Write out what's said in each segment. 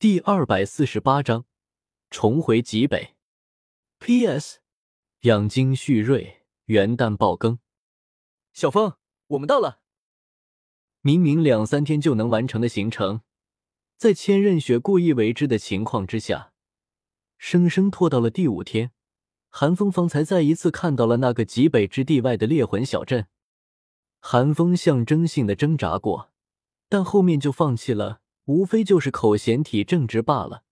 第二百四十八章重回极北。P.S. 养精蓄锐，元旦爆更。小峰，我们到了。明明两三天就能完成的行程，在千仞雪故意为之的情况之下，生生拖到了第五天。韩风方才再一次看到了那个极北之地外的猎魂小镇。韩风象征性的挣扎过，但后面就放弃了，无非就是口嫌体正直罢了。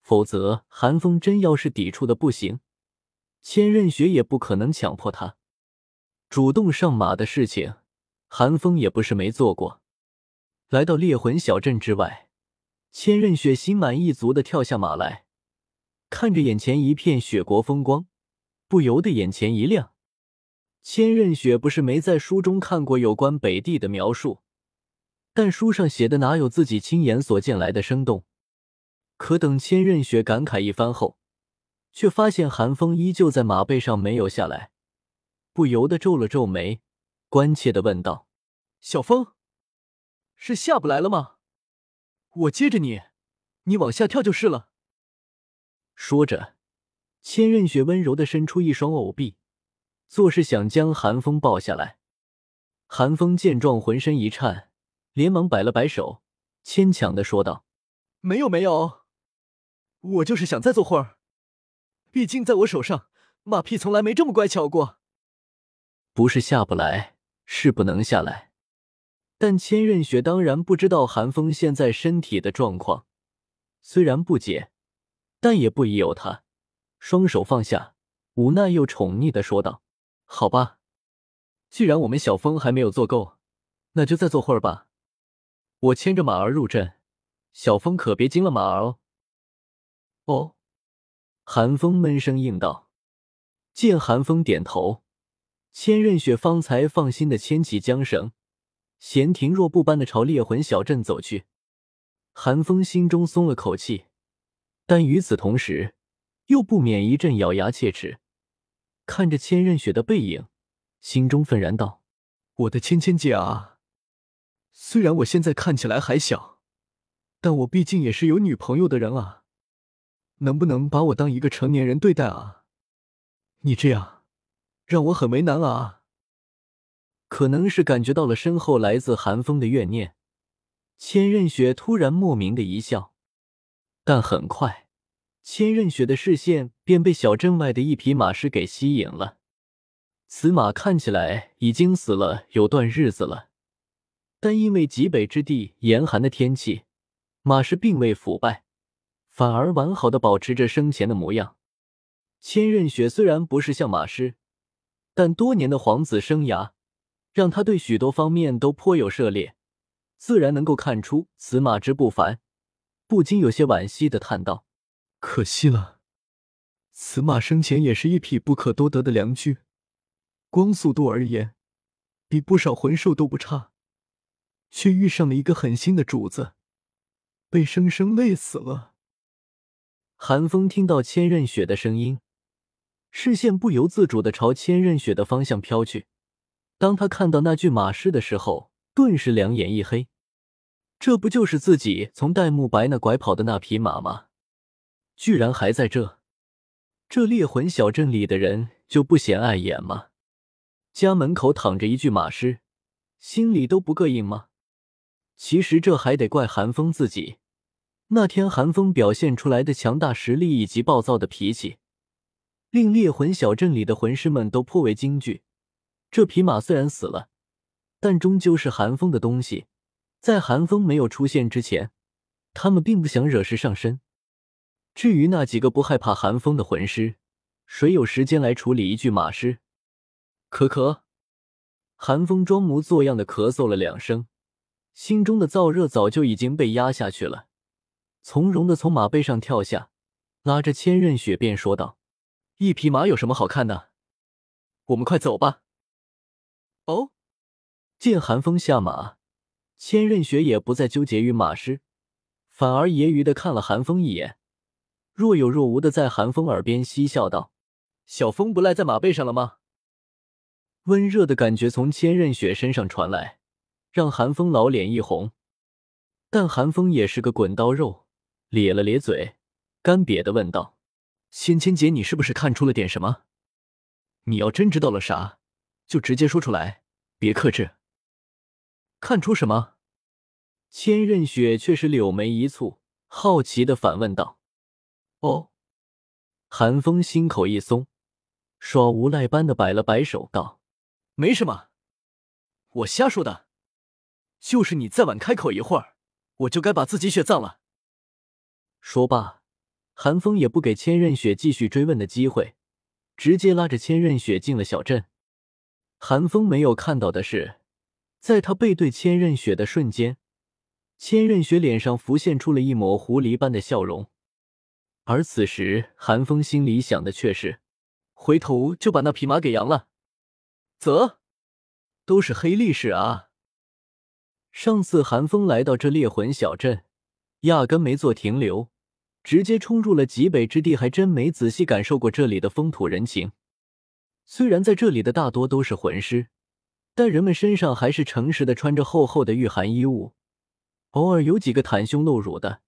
否则，韩风真要是抵触的不行，千仞雪也不可能强迫他主动上马的事情。韩风也不是没做过。来到猎魂小镇之外，千仞雪心满意足的跳下马来，看着眼前一片雪国风光，不由得眼前一亮。千仞雪不是没在书中看过有关北地的描述，但书上写的哪有自己亲眼所见来的生动？可等千仞雪感慨一番后，却发现寒风依旧在马背上没有下来，不由得皱了皱眉，关切的问道：“小风，是下不来了吗？我接着你，你往下跳就是了。”说着，千仞雪温柔的伸出一双藕臂。作势想将寒风抱下来，寒风见状浑身一颤，连忙摆了摆手，牵强的说道：“没有没有，我就是想再坐会儿。毕竟在我手上，马屁从来没这么乖巧过。不是下不来，是不能下来。但千仞雪当然不知道韩风现在身体的状况，虽然不解，但也不疑有他，双手放下，无奈又宠溺的说道。”好吧，既然我们小风还没有做够，那就再坐会儿吧。我牵着马儿入阵，小风可别惊了马儿哦。哦，寒风闷声应道。见寒风点头，千仞雪方才放心的牵起缰绳，闲庭若步般的朝猎魂小镇走去。寒风心中松了口气，但与此同时，又不免一阵咬牙切齿。看着千仞雪的背影，心中愤然道：“我的芊芊姐啊，虽然我现在看起来还小，但我毕竟也是有女朋友的人啊，能不能把我当一个成年人对待啊？你这样，让我很为难啊。”可能是感觉到了身后来自寒风的怨念，千仞雪突然莫名的一笑，但很快。千仞雪的视线便被小镇外的一匹马尸给吸引了。此马看起来已经死了有段日子了，但因为极北之地严寒的天气，马尸并未腐败，反而完好的保持着生前的模样。千仞雪虽然不是像马尸，但多年的皇子生涯让他对许多方面都颇有涉猎，自然能够看出此马之不凡，不禁有些惋惜的叹道。可惜了，此马生前也是一匹不可多得的良驹，光速度而言，比不少魂兽都不差，却遇上了一个狠心的主子，被生生累死了。寒风听到千仞雪的声音，视线不由自主的朝千仞雪的方向飘去。当他看到那具马尸的时候，顿时两眼一黑，这不就是自己从戴沐白那拐跑的那匹马吗？居然还在这，这猎魂小镇里的人就不嫌碍眼吗？家门口躺着一具马尸，心里都不膈应吗？其实这还得怪寒风自己。那天寒风表现出来的强大实力以及暴躁的脾气，令猎魂小镇里的魂师们都颇为惊惧。这匹马虽然死了，但终究是寒风的东西，在寒风没有出现之前，他们并不想惹事上身。至于那几个不害怕寒风的魂师，谁有时间来处理一具马尸？咳咳，寒风装模作样的咳嗽了两声，心中的燥热早就已经被压下去了，从容的从马背上跳下，拉着千仞雪便说道：“一匹马有什么好看的？我们快走吧。”哦，见寒风下马，千仞雪也不再纠结于马失，反而揶揄的看了寒风一眼。若有若无的在寒风耳边嬉笑道：“小风不赖在马背上了吗？”温热的感觉从千仞雪身上传来，让韩风老脸一红。但韩风也是个滚刀肉，咧了咧嘴，干瘪的问道：“芊芊姐，你是不是看出了点什么？你要真知道了啥，就直接说出来，别克制。”看出什么？千仞雪却是柳眉一蹙，好奇的反问道：“哦。”韩风心口一松，耍无赖般的摆了摆手，道：“没什么，我瞎说的。就是你再晚开口一会儿，我就该把自己血葬了。”说罢，韩风也不给千仞雪继续追问的机会，直接拉着千仞雪进了小镇。韩风没有看到的是，在他背对千仞雪的瞬间，千仞雪脸上浮现出了一抹狐狸般的笑容。而此时，韩风心里想的却是：回头就把那匹马给扬了。啧，都是黑历史啊！上次寒风来到这猎魂小镇，压根没做停留，直接冲入了极北之地，还真没仔细感受过这里的风土人情。虽然在这里的大多都是魂师，但人们身上还是诚实的穿着厚厚的御寒衣物，偶尔有几个袒胸露乳的，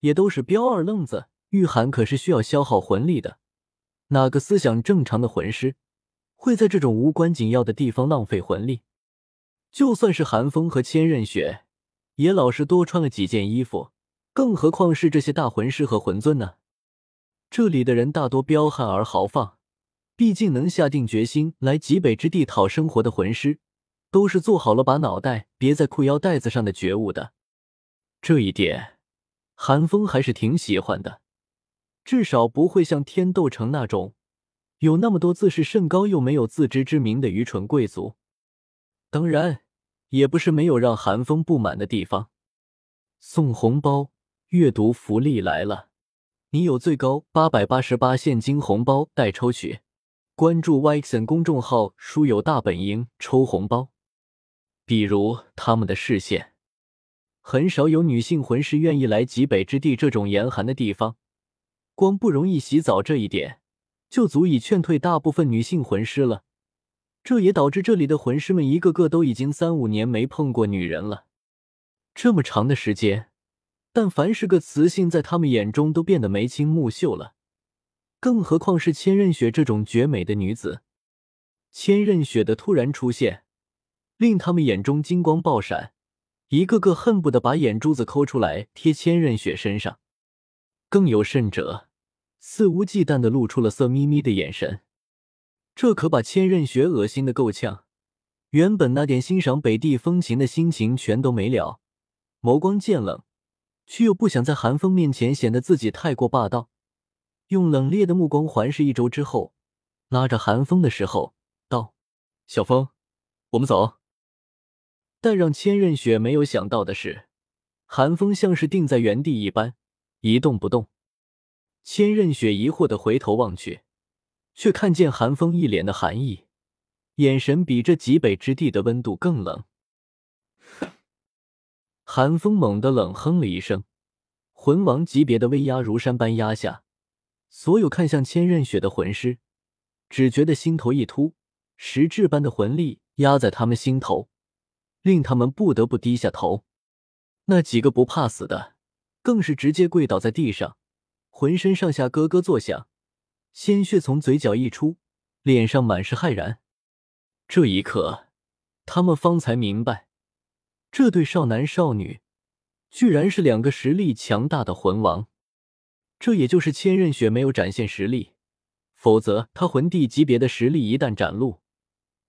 也都是彪二愣子。御寒可是需要消耗魂力的，哪个思想正常的魂师会在这种无关紧要的地方浪费魂力？就算是寒风和千仞雪，也老是多穿了几件衣服，更何况是这些大魂师和魂尊呢？这里的人大多彪悍而豪放，毕竟能下定决心来极北之地讨生活的魂师，都是做好了把脑袋别在裤腰带子上的觉悟的。这一点，寒风还是挺喜欢的。至少不会像天斗城那种有那么多自视甚高又没有自知之明的愚蠢贵族。当然，也不是没有让韩风不满的地方。送红包，阅读福利来了！你有最高八百八十八现金红包待抽取。关注 YXN 公众号，书友大本营抽红包。比如他们的视线，很少有女性魂师愿意来极北之地这种严寒的地方。光不容易洗澡这一点，就足以劝退大部分女性魂师了。这也导致这里的魂师们一个个都已经三五年没碰过女人了。这么长的时间，但凡是个雌性，在他们眼中都变得眉清目秀了，更何况是千仞雪这种绝美的女子。千仞雪的突然出现，令他们眼中金光爆闪，一个个恨不得把眼珠子抠出来贴千仞雪身上。更有甚者，肆无忌惮的露出了色眯眯的眼神，这可把千仞雪恶心的够呛。原本那点欣赏北地风情的心情全都没了，眸光渐冷，却又不想在寒风面前显得自己太过霸道，用冷冽的目光环视一周之后，拉着寒风的时候道：“小风，我们走。”但让千仞雪没有想到的是，寒风像是定在原地一般。一动不动，千仞雪疑惑的回头望去，却看见寒风一脸的寒意，眼神比这极北之地的温度更冷。寒风猛地冷哼了一声，魂王级别的威压如山般压下，所有看向千仞雪的魂师，只觉得心头一突，实质般的魂力压在他们心头，令他们不得不低下头。那几个不怕死的。更是直接跪倒在地上，浑身上下咯咯作响，鲜血从嘴角溢出，脸上满是骇然。这一刻，他们方才明白，这对少男少女居然是两个实力强大的魂王。这也就是千仞雪没有展现实力，否则他魂帝级别的实力一旦展露，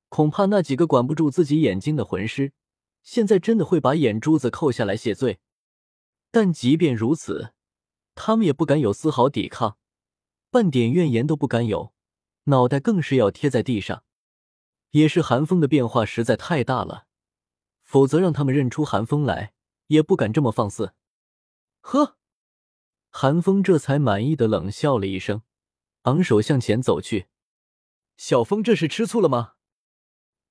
恐怕那几个管不住自己眼睛的魂师，现在真的会把眼珠子扣下来谢罪。但即便如此，他们也不敢有丝毫抵抗，半点怨言都不敢有，脑袋更是要贴在地上。也是寒风的变化实在太大了，否则让他们认出寒风来，也不敢这么放肆。呵，寒风这才满意的冷笑了一声，昂首向前走去。小风这是吃醋了吗？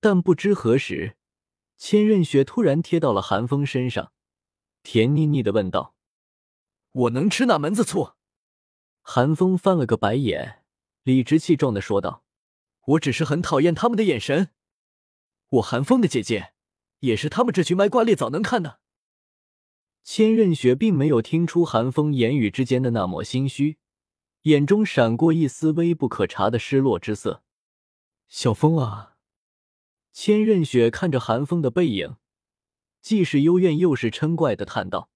但不知何时，千仞雪突然贴到了寒风身上。甜腻腻的问道：“我能吃哪门子醋？”韩风翻了个白眼，理直气壮的说道：“我只是很讨厌他们的眼神。我韩风的姐姐，也是他们这群卖瓜裂枣能看的。”千仞雪并没有听出寒风言语之间的那抹心虚，眼中闪过一丝微不可察的失落之色。小风啊！千仞雪看着寒风的背影，既是幽怨又是嗔怪的叹道：“